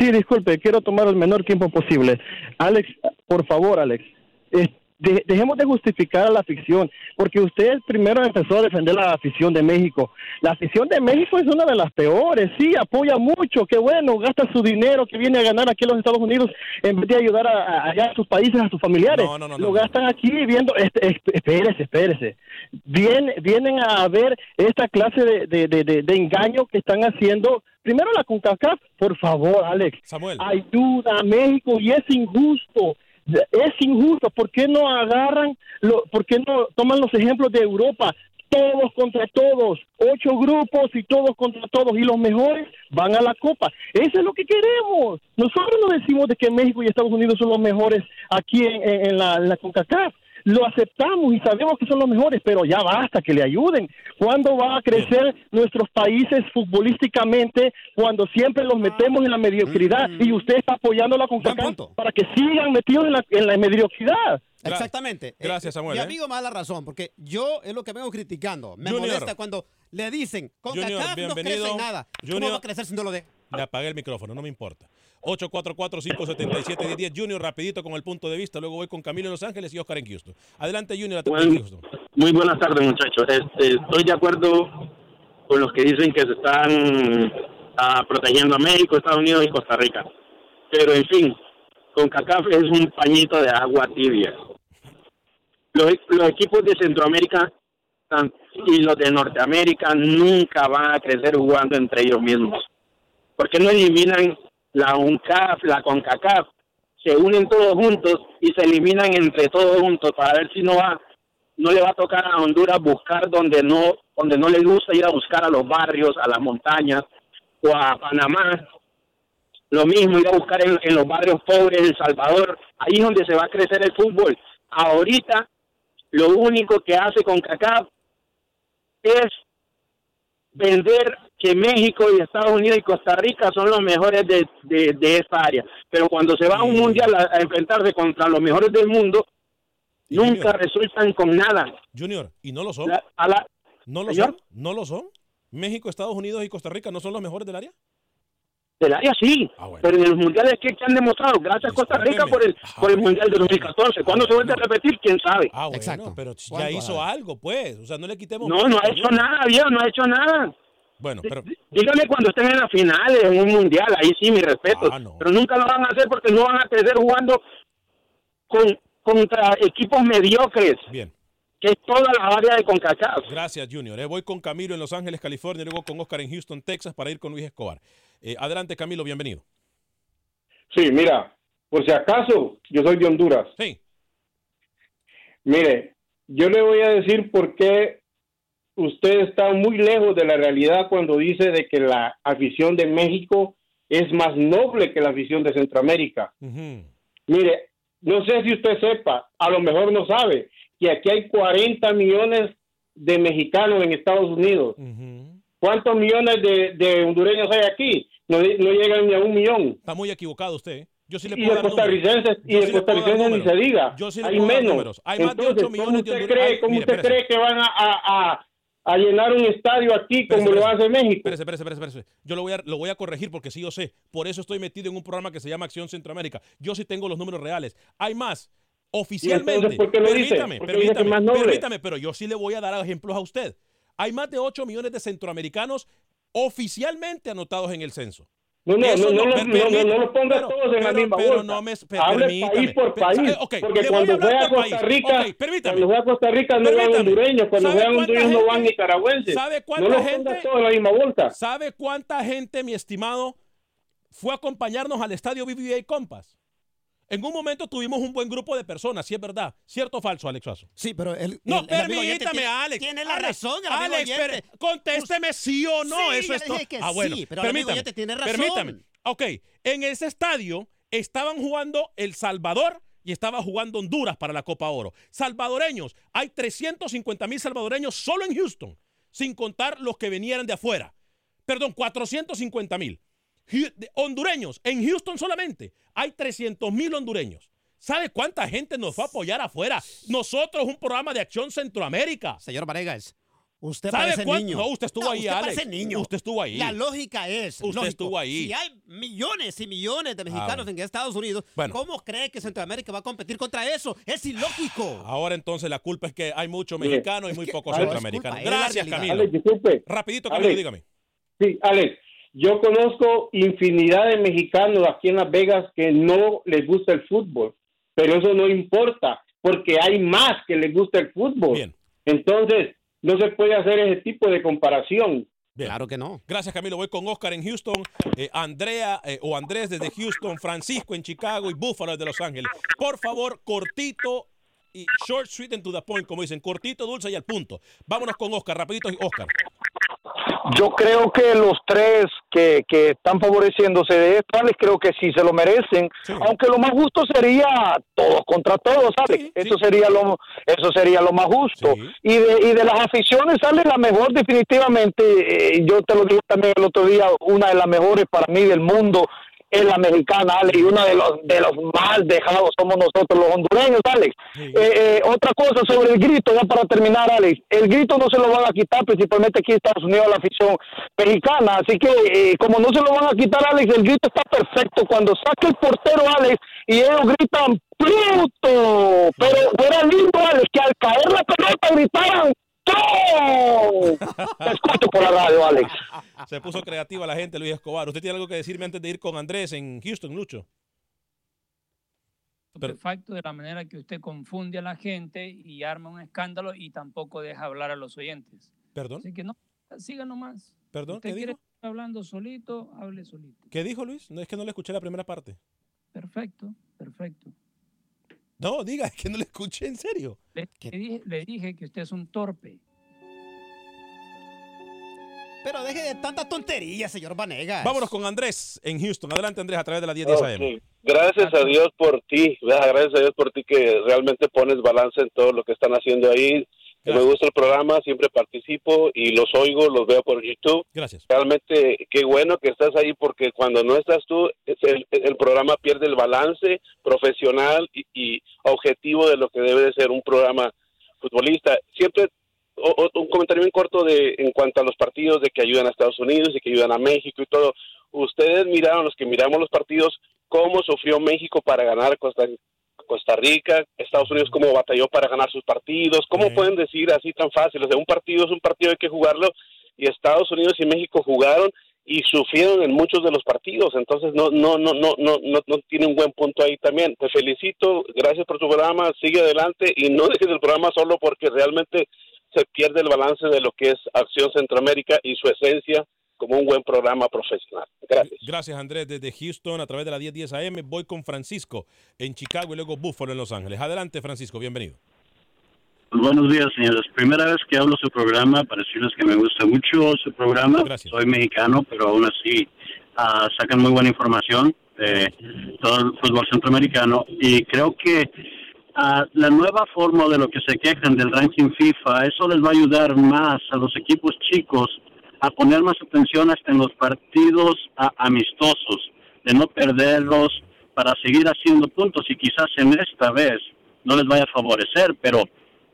Sí, disculpe, quiero tomar el menor tiempo posible. Alex, por favor, Alex, eh, de- dejemos de justificar a la afición, porque usted primero empezó a defender la afición de México. La afición de México es una de las peores, sí, apoya mucho, qué bueno, gasta su dinero que viene a ganar aquí en los Estados Unidos en vez de ayudar a, a- allá a sus países, a sus familiares. No, no, no, Lo gastan aquí viendo, espérese, espérese. Vienen, vienen a ver esta clase de, de, de, de- de engaño que están haciendo. Primero la CONCACAF, por favor, Alex. Samuel. Ayuda a México y es injusto. Es injusto. ¿Por qué no agarran, lo, por qué no toman los ejemplos de Europa? Todos contra todos, ocho grupos y todos contra todos, y los mejores van a la Copa. Eso es lo que queremos. Nosotros no decimos de que México y Estados Unidos son los mejores aquí en, en- la, en la CONCACAF. Lo aceptamos y sabemos que son los mejores, pero ya basta que le ayuden. ¿Cuándo va a crecer nuestros países futbolísticamente cuando siempre los metemos en la mediocridad y usted está apoyando la CONCACAF para que sigan metidos en la, en la mediocridad? Exactamente. Gracias, Eh, Samuel, Mi ¿eh? amigo me da la razón, porque yo es lo que vengo criticando. Me Junior. molesta cuando le dicen, con Junior, CACAF no crece en nada. ¿Cómo Junior. va a crecer si no lo de? Le apagué el micrófono, no me importa. 844-577-1010. Junior, rapidito con el punto de vista. Luego voy con Camilo en Los Ángeles y Oscar en Houston. Adelante, Junior. Bueno, Houston. muy buenas tardes, muchachos. Este, estoy de acuerdo con los que dicen que se están ah, protegiendo a México, Estados Unidos y Costa Rica. Pero en fin, con CACAF es un pañito de agua tibia. Los, los equipos de Centroamérica y los de Norteamérica nunca van a crecer jugando entre ellos mismos. porque no eliminan la UNCAF, la CONCACAF? Se unen todos juntos y se eliminan entre todos juntos para ver si no va no le va a tocar a Honduras buscar donde no donde no le gusta ir a buscar a los barrios, a las montañas o a Panamá. Lo mismo ir a buscar en, los barrios pobres El Salvador. Ahí es donde se va a crecer el fútbol. Ahorita lo único que hace con CACAF es vender que México y Estados Unidos y Costa Rica son los mejores de, de, esta área. Pero cuando se va a un mundial a, enfrentarse contra los mejores del mundo, nunca resultan con nada. Junior, ¿y no lo son? ¿No lo son? ¿No lo son? ¿México, Estados Unidos y Costa Rica no son los mejores del área? Del área sí, ah, pero en los mundiales que, han demostrado, gracias a Costa Rica por el, ah, por el mundial de 2014. ¿Cuándo se vuelve a repetir? ¿Quién sabe? Ah, Exacto. pero ya hizo algo, pues. O sea, no le quitemos. No, no ha hecho nada, viejo, no ha hecho nada. Bueno, pero. Dígame cuando estén en la final, en un mundial, ahí sí, mi respeto. Ah, pero nunca lo van a hacer porque no van a crecer jugando con, contra equipos mediocres. Bien que es toda la área de CONCACAF. Gracias, Junior. Eh, voy con Camilo en Los Ángeles, California, luego con Oscar en Houston, Texas, para ir con Luis Escobar. Eh, adelante, Camilo, bienvenido. Sí, mira, por si acaso, yo soy de Honduras. Sí. Mire, yo le voy a decir por qué usted está muy lejos de la realidad cuando dice de que la afición de México es más noble que la afición de Centroamérica. Mire, no sé si usted sepa, a lo mejor no sabe, que aquí hay 40 millones de mexicanos en Estados Unidos. ¿Cuántos millones de, hondureños hay aquí? No, no, llegan ni a un millón. Está muy equivocado usted. ¿eh? Yo sí le puedo y de costarricenses, y de costarricenses ni se diga. Yo sí le hay menos. Hay más de 8 millones de hondureños. ¿Cómo usted cree que van a, a, a, llenar un estadio aquí como lo hace México? Espérese, espérese, espérese. Yo lo voy, a, lo voy a corregir porque sí yo sé. Por eso estoy metido en un programa que se llama Acción Centroamérica. Yo sí tengo los números reales. Hay más. Oficialmente. ¿por qué lo permítame, dice? permítame, permítame, pero yo sí le voy a dar ejemplos a usted. Hay más de 8 millones de centroamericanos oficialmente anotados en el censo. No, no, no, no, no, no, no, los ponga todos en la misma pero No me, Hable país por país. porque cuando fue a Costa Rica, cuando fue a Costa Rica no van hondureños, cuando vean hondureños no van nicaragüenses. ¿Sabe cuánta no gente? Todos en la misma bolsa. ¿Sabe cuánta gente, mi estimado, fue a acompañarnos al estadio BBVA Compass? En un momento tuvimos un buen grupo de personas, si es verdad. ¿Cierto o falso, Alex Suazo? Sí, pero él. No, permítame, Alex. Tiene la razón, el Alex, contésteme sí o no. Eso es todo. Ah, bueno, sí, pero permítame. tiene razón. Permítame. Ok, en ese estadio estaban jugando El Salvador y estaba jugando Honduras para la Copa Oro. Salvadoreños, hay 350 mil salvadoreños solo en Houston, sin contar los que venían de afuera. Perdón, 450 mil hondureños, en Houston solamente hay 300 mil hondureños. ¿Sabe cuánta gente nos va a apoyar afuera? Nosotros, un programa de acción Centroamérica. Señor Varegas, usted parece niño. No, usted estuvo ahí, usted Alex. Parece niño. Usted estuvo ahí. La lógica es. Usted estuvo ahí. Si hay millones y millones de mexicanos en Estados Unidos, ¿cómo cree que Centroamérica va a competir contra eso? Es ilógico. Ahora entonces la culpa es que hay muchos mexicanos y muy pocos centroamericanos. Gracias, Camilo. Alex, disculpe. Rapidito, Camilo, dígame. Sí, Alex. Yo conozco infinidad de mexicanos aquí en Las Vegas que no les gusta el fútbol, pero eso no importa, porque hay más que les gusta el fútbol. Bien. Entonces, no se puede hacer ese tipo de comparación. Claro que no. Gracias, Camilo. Voy con Oscar en Houston, eh, Andrea eh, o Andrés desde Houston, Francisco en Chicago y Buffalo desde Los Ángeles. Por favor, cortito y short, sweet and to the point, como dicen, cortito, dulce y al punto. Vámonos con Oscar, rapidito, Oscar. Yo creo que los tres que, que están favoreciéndose de esto, creo que sí se lo merecen, aunque lo más justo sería todos contra todos, ¿sabes? eso sería lo eso sería lo más justo. Y de, y de las aficiones sale la mejor definitivamente, eh, yo te lo dije también el otro día, una de las mejores para mí del mundo es la mexicana, Alex, y uno de los de los más dejados somos nosotros los hondureños, Alex. Eh, eh, otra cosa sobre el grito, ya para terminar, Alex, el grito no se lo van a quitar, principalmente aquí en Estados Unidos, a la afición mexicana, así que eh, como no se lo van a quitar, Alex, el grito está perfecto. Cuando saque el portero, Alex, y ellos gritan, ¡Pluto! Pero era lindo, Alex, que al caer la pelota gritaran ¡No! Te escucho por la radio, Alex. Se puso creativa la gente, Luis Escobar. ¿Usted tiene algo que decirme antes de ir con Andrés en Houston, Lucho? Perfecto, de la manera que usted confunde a la gente y arma un escándalo y tampoco deja hablar a los oyentes. ¿Perdón? Así que no, siga nomás. ¿Perdón? ¿Usted ¿Qué quiere dijo? estar hablando solito? Hable solito. ¿Qué dijo Luis? No es que no le escuché la primera parte. Perfecto, perfecto. No, diga, es que no le escuché en serio. Le, le dije, le dije que usted es un torpe. Pero deje de tanta tontería, señor Vanegas. Vámonos con Andrés en Houston. Adelante, Andrés, a través de la 1010 AM. Ok. Gracias a Dios por ti, gracias a Dios por ti que realmente pones balance en todo lo que están haciendo ahí. Me gusta el programa, siempre participo y los oigo, los veo por YouTube. Gracias. Realmente qué bueno que estás ahí porque cuando no estás tú, el, el programa pierde el balance profesional y, y objetivo de lo que debe de ser un programa futbolista. Siempre o- o- un comentario bien corto de en cuanto a los partidos de que ayudan a Estados Unidos y que ayudan a México y todo. Ustedes miraron, los que miramos los partidos, cómo sufrió México para ganar Costa, Costa Rica, Estados Unidos cómo batalló para ganar sus partidos. ¿Cómo pueden decir así tan fácil? O sea, un partido es un partido, hay que jugarlo y Estados Unidos y México jugaron y sufrieron en muchos de los partidos, entonces no no no no no no, no tiene un buen punto ahí también. Te felicito, gracias por tu programa, sigue adelante y no dejes el programa solo porque realmente se pierde el balance de lo que es Acción Centroamérica y su esencia como un buen programa profesional. Gracias. Gracias, Andrés. Desde Houston, a través de la 1010 AM, voy con Francisco en Chicago y luego Buffalo en Los Ángeles. Adelante, Francisco, bienvenido. Pues buenos días, señores. Primera vez que hablo su programa, para decirles que me gusta mucho su programa. Soy mexicano, pero aún así ah, sacan muy buena información de todo el fútbol centroamericano. Y creo que ah, la nueva forma de lo que se quejan del ranking FIFA, eso les va a ayudar más a los equipos chicos a poner más atención hasta en los partidos ah, amistosos, de no perderlos para seguir haciendo puntos y quizás en esta vez no les vaya a favorecer, pero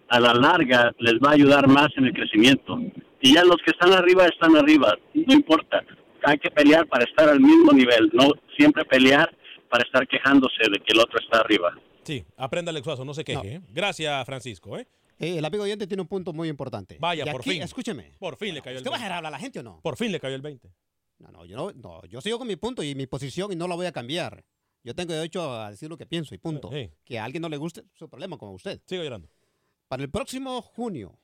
a la larga les va a ayudar más en el crecimiento. Y ya los que están arriba están arriba, no importa. Hay que pelear para estar al mismo nivel, no siempre pelear para estar quejándose de que el otro está arriba. Sí, aprenda el exuazo, no se queje. ¿eh? Gracias, Francisco. ¿eh? Eh, el amigo oyente tiene un punto muy importante. Vaya, Y por aquí, fin. Escúcheme. Por fin le cayó el ¿Usted va a 20. dejar hablar a la gente o no? Por fin le cayó el 20. No, no, yo no, no, yo sigo con mi punto y mi posición y no la voy a cambiar. Yo tengo derecho a decir lo que pienso y punto. Eh, Que a alguien no le guste, su problema como usted. Sigo llorando. Para el próximo junio,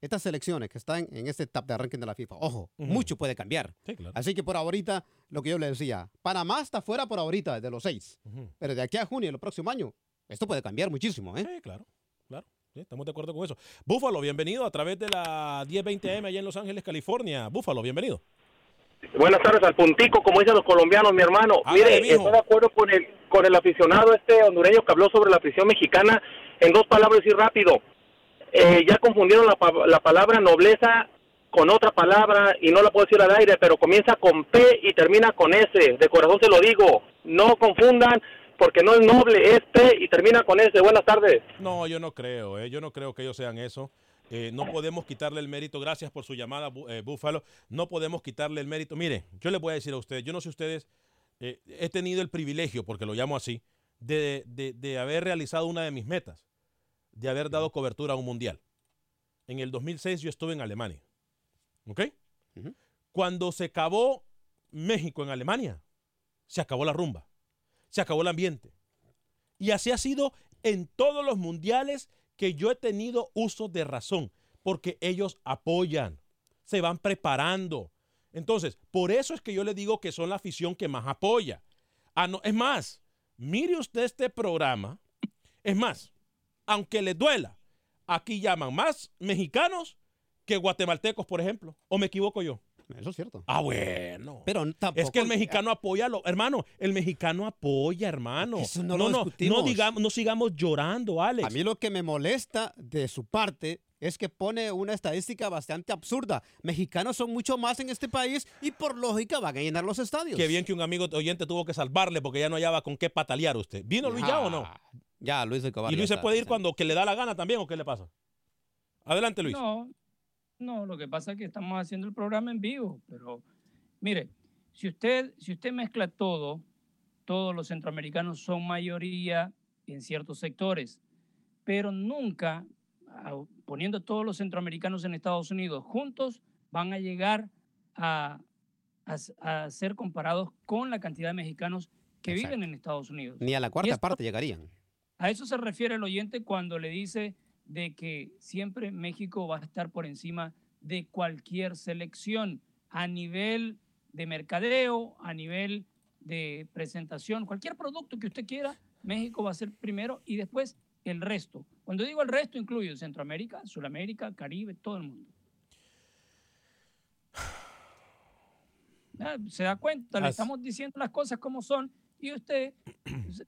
estas selecciones que están en este top de ranking de la FIFA, ojo, mucho puede cambiar. Sí, claro. Así que por ahorita, lo que yo le decía, Panamá está fuera por ahorita de los seis. Pero de aquí a junio, el próximo año, esto puede cambiar muchísimo, ¿eh? Sí, claro, claro. Sí, estamos de acuerdo con eso. Búfalo, bienvenido a través de la 1020 AM allá en Los Ángeles, California. Búfalo, bienvenido. Buenas tardes al puntico, como dicen los colombianos, mi hermano. Hágale, Mire, mijo. estoy de acuerdo con el, con el aficionado este hondureño que habló sobre la afición mexicana. En dos palabras y rápido. Eh, ya confundieron la, la palabra nobleza con otra palabra y no la puedo decir al aire, pero comienza con P y termina con S. De corazón se lo digo. No confundan porque no es noble, es P y termina con S. Buenas tardes. No, yo no creo, eh, yo no creo que ellos sean eso. Eh, no podemos quitarle el mérito. Gracias por su llamada, eh, Búfalo. No podemos quitarle el mérito. Mire, yo les voy a decir a ustedes, yo no sé ustedes, eh, he tenido el privilegio, porque lo llamo así, de, de- de haber realizado una de mis metas, de haber dado cobertura a un mundial. En el 2006 yo estuve en Alemania. ¿Ok? Cuando se acabó México en Alemania, se acabó la rumba, se acabó el ambiente. Y así ha sido en todos los mundiales que yo he tenido uso de razón, porque ellos apoyan, se van preparando. Entonces, por eso es que yo le digo que son la afición que más apoya. Ah, no, es más, mire usted este programa. Es más, aunque le duela, aquí llaman más mexicanos que guatemaltecos, por ejemplo. ¿O me equivoco yo? Eso es cierto. Ah, bueno. Pero tampoco. Es que el mexicano apoya, lo, hermano, el mexicano apoya, hermano. Eso no no, lo no, discutimos. no digamos, no sigamos llorando, Alex. A mí lo que me molesta de su parte es que pone una estadística bastante absurda. Mexicanos son mucho más en este país y por lógica van a llenar los estadios. Qué bien que un amigo oyente tuvo que salvarle porque ya no hallaba con qué patalear usted. ¿Vino Luis ya o no? Ya, Luis de Cobar. ¿Y Luis se puede ir cuando que le da la gana también o qué le pasa? Adelante, Luis. No, no, lo que pasa es que estamos haciendo el programa en vivo, pero mire, si usted, si usted mezcla todo, todos los centroamericanos son mayoría en ciertos sectores, pero nunca poniendo todos los centroamericanos en Estados Unidos juntos, van a llegar a, a, ser comparados con la cantidad de mexicanos que viven en Estados Unidos. Ni a la cuarta parte llegarían. A eso se refiere el oyente cuando le dice de que siempre México va a estar por encima de cualquier selección a nivel de mercadeo, a nivel de presentación, cualquier producto que usted quiera, México va a ser primero y después el resto. Cuando digo el resto, incluyo Centroamérica, Sudamérica, Caribe, todo el mundo. Ah, se da cuenta, le estamos diciendo las cosas como son y usted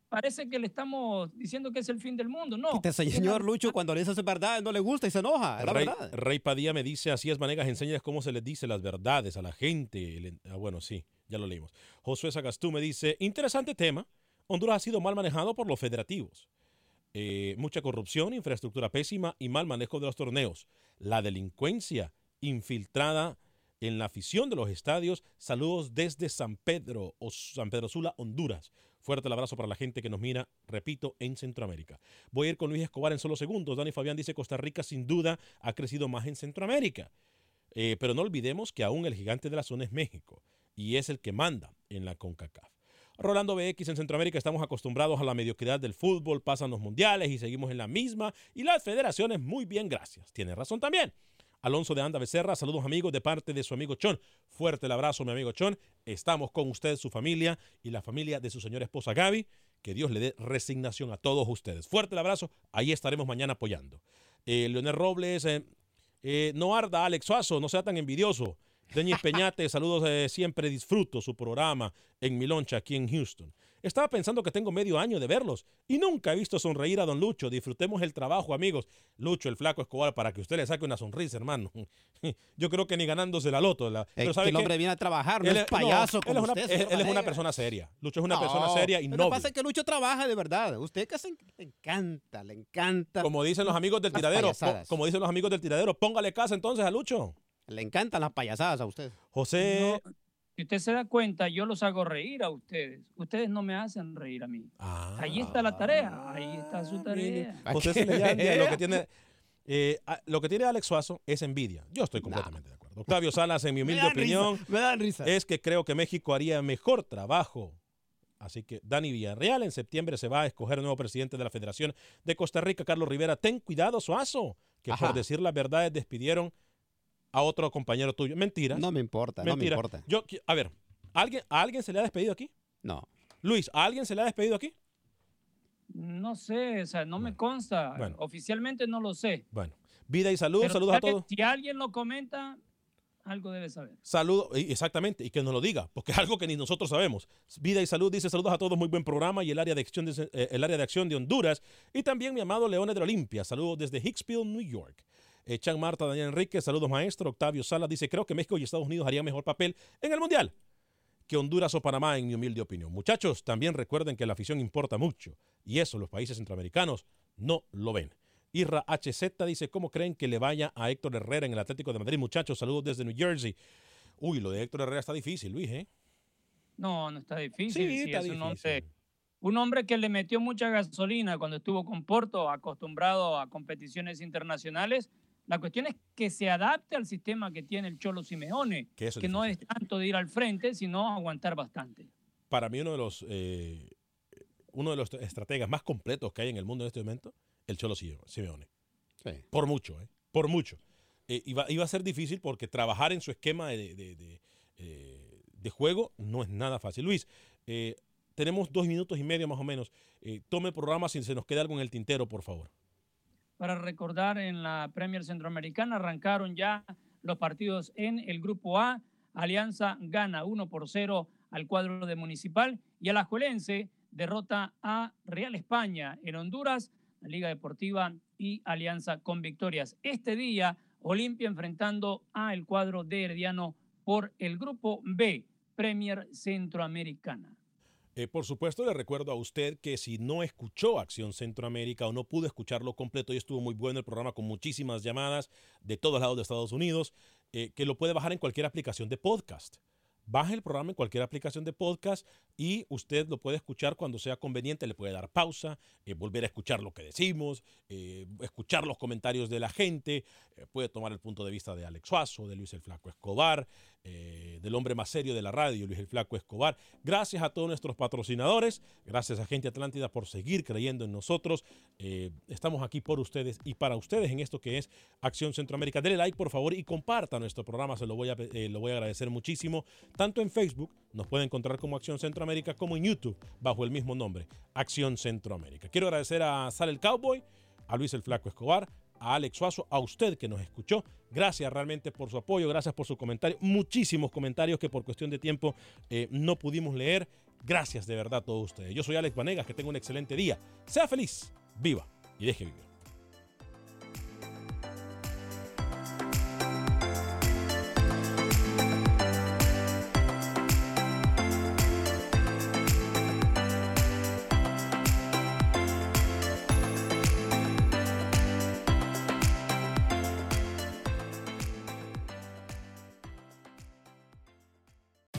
parece que le estamos diciendo que es el fin del mundo. No. Este señor Lucho, cuando le dice su verdad, no le gusta y se enoja. la Rey, verdad. Rey Padilla me dice, así es, Manegas, enseñas cómo se les dice las verdades a la gente. Ah, bueno, sí, ya lo leímos. Josué Sagastú me dice, interesante tema. Honduras ha sido mal manejado por los federativos. Eh, mucha corrupción, infraestructura pésima y mal manejo de los torneos. La delincuencia infiltrada en la afición de los estadios. Saludos desde San Pedro o San Pedro Sula, Honduras. Fuerte el abrazo para la gente que nos mira, repito, en Centroamérica. Voy a ir con Luis Escobar en solo segundos. Dani Fabián dice Costa Rica sin duda ha crecido más en Centroamérica. Eh, pero no olvidemos que aún el gigante de la zona es México y es el que manda en la CONCACAF. Rolando BX en Centroamérica estamos acostumbrados a la mediocridad del fútbol, pasan los mundiales y seguimos en la misma y las federaciones muy bien, gracias. Tiene razón también. Alonso de Anda Becerra, saludos amigos de parte de su amigo Chon. Fuerte el abrazo, mi amigo Chon. Estamos con usted, su familia y la familia de su señora esposa Gaby. Que Dios le dé resignación a todos ustedes. Fuerte el abrazo, ahí estaremos mañana apoyando. Eh, Leonel Robles, eh, eh, no arda, Alex Suazo, no sea tan envidioso. Denis Peñate, saludos, siempre disfruto su programa en mi loncha aquí en Houston. Estaba pensando que tengo medio año de verlos y nunca he visto sonreír a don Lucho. Disfrutemos el trabajo, amigos. Lucho, el flaco Escobar, para que usted le saque una sonrisa, hermano. Yo creo que ni ganándose la loto. La, pero que el hombre viene a trabajar, no es payaso como él es una, usted. Él, es una persona seria. Lucho es una persona seria y no. Lo que pasa es que Lucho trabaja de verdad. Usted que le encanta, le encanta. Como dicen los amigos del tiradero, como dicen los amigos del tiradero, póngale casa entonces a Lucho. Le encantan las payasadas a usted. José. Si usted se da cuenta, yo los hago reír a ustedes. Ustedes no me hacen reír a mí. ahí está la tarea. Ahí está su tarea. José Cemellandia, lo que tiene. Eh, lo que tiene Alex Suazo es envidia. Yo estoy completamente de acuerdo. Octavio Salas, en mi humilde opinión, me dan risa. es que creo que México haría mejor trabajo. Así que Dani Villarreal en septiembre se va a escoger nuevo presidente de la Federación de Costa Rica, Carlos Rivera. Ten cuidado, Suazo, que por decir la verdad despidieron a otro compañero tuyo. Mentira. No me importa, no me importa. Yo, a ver, ¿alguien, ¿a alguien se le ha despedido aquí? No. Luis, ¿a alguien se le ha despedido aquí? No sé, o sea, no me consta. Bueno. Oficialmente no lo sé. Bueno, vida y salud, saludos a todos. Si alguien lo comenta, algo debe saber. Saludos, exactamente, y que nos lo diga, porque es algo que ni nosotros sabemos. Vida y salud dice saludos a todos, muy buen programa y el área de acción de, eh, el área de, acción de Honduras y también mi amado Leones de la Olimpia. Saludos desde Hicksville, New York. Eh, Chan Marta, Daniel Enrique, saludos maestro. Octavio Sala dice, creo que México y Estados Unidos harían mejor papel en el Mundial que Honduras o Panamá, en mi humilde opinión. Muchachos, también recuerden que la afición importa mucho y eso los países centroamericanos no lo ven. Irra HZ dice, ¿cómo creen que le vaya a Héctor Herrera en el Atlético de Madrid? Muchachos, saludos desde New Jersey. Uy, lo de Héctor Herrera está difícil, Luis, ¿eh? No, no está difícil. Sí, está difícil. Un hombre, un hombre que le metió mucha gasolina cuando estuvo con Porto, acostumbrado a competiciones internacionales la cuestión es que se adapte al sistema que tiene el Cholo Simeone, que, no es tanto de ir al frente, sino aguantar bastante. Para mí uno de los eh, uno de los estrategas más completos que hay en el mundo en este momento, el Cholo Simeone. Por mucho, ¿eh? Por mucho. Eh, iba, a ser difícil porque trabajar en su esquema de, eh, de juego no es nada fácil. Luis, tenemos dos minutos y medio más o menos. tome el programa si se nos queda algo en el tintero, por favor para recordar en la Premier Centroamericana arrancaron ya los partidos en el grupo A. Alianza gana 1 por 0 al cuadro de Municipal y Alajuelense derrota a Real España en Honduras, la Liga Deportiva y Alianza con victorias. Este día, Olimpia enfrentando a el cuadro de Herediano por el grupo B, Premier Centroamericana. Eh, por supuesto, le recuerdo a usted que si no escuchó Acción Centroamérica o no pudo escucharlo completo, y estuvo muy bueno el programa con muchísimas llamadas de todos lados de Estados Unidos, eh, que lo puede bajar en cualquier aplicación de podcast. baje el programa en cualquier aplicación de podcast y usted lo puede escuchar cuando sea conveniente, le puede dar pausa, eh, volver a escuchar lo que decimos, escuchar los comentarios de la gente, puede tomar el punto de vista de Alex Suazo, de Luis el Flaco Escobar, del hombre más serio de la radio, Luis el Flaco Escobar. Gracias a todos nuestros patrocinadores, gracias a Gente Atlántida por seguir creyendo en nosotros. estamos aquí por ustedes y para ustedes en esto que es Acción Centroamérica. Dele like por favor y comparta nuestro programa, se lo voy a, lo voy a agradecer muchísimo. Tanto en Facebook, nos puede encontrar como Acción Centroamérica, como en YouTube, bajo el mismo nombre, Acción Centroamérica. Quiero agradecer a Sal el Cowboy, a Luis el Flaco Escobar, a Alex Suazo, a usted que nos escuchó. Gracias realmente por su apoyo, gracias por su comentario. Muchísimos comentarios que por cuestión de tiempo eh, no pudimos leer. Gracias de verdad a todos ustedes. Yo soy Alex Vanegas, que tenga un excelente día. Sea feliz, viva y deje vivir.